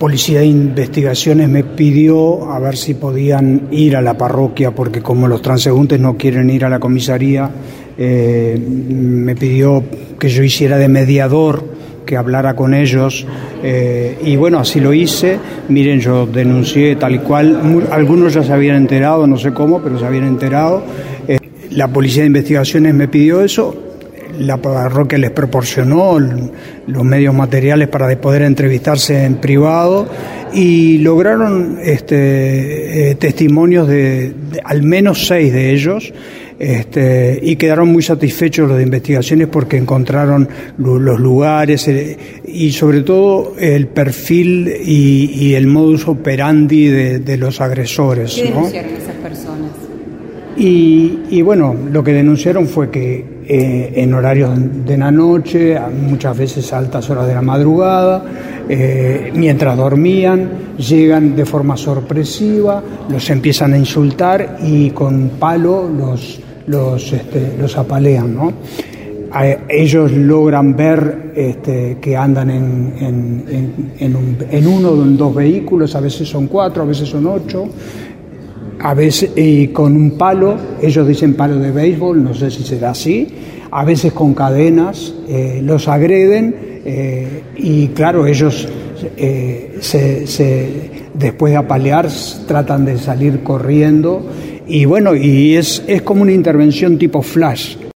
policía de investigaciones me pidió a ver si podían ir a la parroquia, porque como los transeúntes no quieren ir a la comisaría, eh, me pidió que yo hiciera de mediador, que hablara con ellos, eh, y bueno, así lo hice. Miren, yo denuncié tal y cual, algunos ya se habían enterado, no sé cómo, pero se habían enterado. Eh, la policía de investigaciones me pidió eso, la parroquia les proporcionó los medios materiales para poder entrevistarse en privado y lograron este, eh, testimonios de, al menos seis de ellos este, y quedaron muy satisfechos los de investigaciones porque encontraron los lugares eh, y sobre todo el perfil y, el modus operandi de, los agresores. ¿Qué denunciaron esas personas? Y bueno, lo que denunciaron fue que eh, en horarios de la noche, muchas veces a altas horas de la madrugada, eh, mientras dormían, llegan de forma sorpresiva, los empiezan a insultar y con palo los, los, este, los apalean. ¿no? ellos logran ver este, que andan en, en, un, en uno o en dos vehículos, a veces son cuatro, a veces son ocho, a veces con un palo, ellos dicen palo de béisbol, no sé si será así, a veces con cadenas, eh, los agreden eh, y claro, ellos eh, se, después de apalear tratan de salir corriendo y bueno, y es, es como una intervención tipo flash.